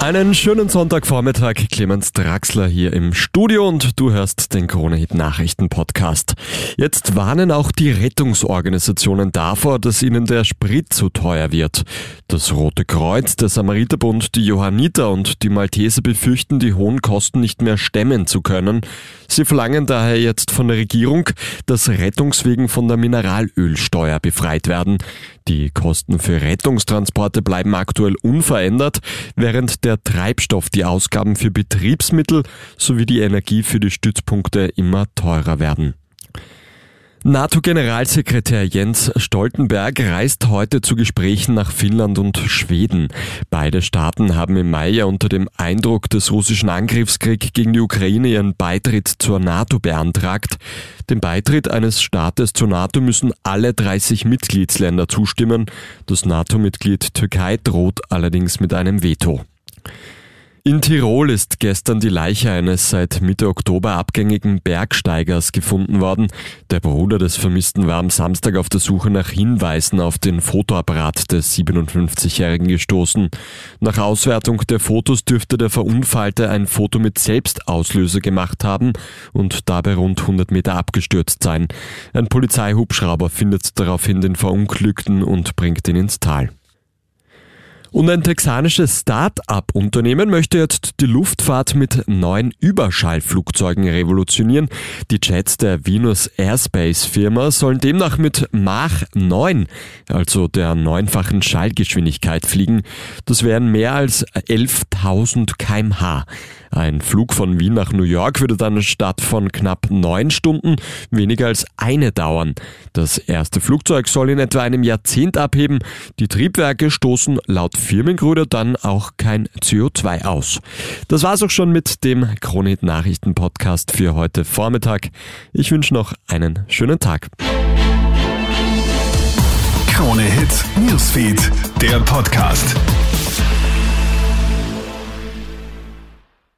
Einen schönen Sonntagvormittag, Clemens Draxler hier im Studio und du hörst den Krone-Hit Nachrichten Podcast. Jetzt warnen auch die Rettungsorganisationen davor, dass ihnen der Sprit zu teuer wird. Das Rote Kreuz, der Samariterbund, die Johanniter und die Malteser befürchten, die hohen Kosten nicht mehr stemmen zu können. Sie verlangen daher jetzt von der Regierung, dass Rettungswegen von der Mineralölsteuer befreit werden. Die Kosten für Rettungstransporte bleiben aktuell unverändert, während der Treibstoff, die Ausgaben für Betriebsmittel sowie die Energie für die Stützpunkte immer teurer werden. NATO-Generalsekretär Jens Stoltenberg reist heute zu Gesprächen nach Finnland und Schweden. Beide Staaten haben im Mai ja unter dem Eindruck des russischen Angriffskriegs gegen die Ukraine ihren Beitritt zur NATO beantragt. Dem Beitritt eines Staates zur NATO müssen alle 30 Mitgliedsländer zustimmen. Das NATO-Mitglied Türkei droht allerdings mit einem Veto. In Tirol ist gestern die Leiche eines seit Mitte Oktober abgängigen Bergsteigers gefunden worden. Der Bruder des Vermissten war am Samstag auf der Suche nach Hinweisen auf den Fotoapparat des 57-Jährigen gestoßen. Nach Auswertung der Fotos dürfte der Verunfallte ein Foto mit Selbstauslöser gemacht haben und dabei rund 100 Meter abgestürzt sein. Ein Polizeihubschrauber findet daraufhin den Verunglückten und bringt ihn ins Tal. Und ein texanisches Start-up-Unternehmen möchte jetzt die Luftfahrt mit neuen Überschallflugzeugen revolutionieren. Die Jets der Venus Airspace Firma sollen demnach mit Mach 9, also der neunfachen Schallgeschwindigkeit fliegen. Das wären mehr als 11.000 kmh. Ein Flug von Wien nach New York würde dann statt von knapp neun Stunden weniger als eine dauern. Das erste Flugzeug soll in etwa einem Jahrzehnt abheben. Die Triebwerke stoßen laut Firmengründer dann auch kein CO2 aus. Das war's auch schon mit dem Kronit Nachrichten Podcast für heute Vormittag. Ich wünsche noch einen schönen Tag. Krone Hit Newsfeed, der Podcast.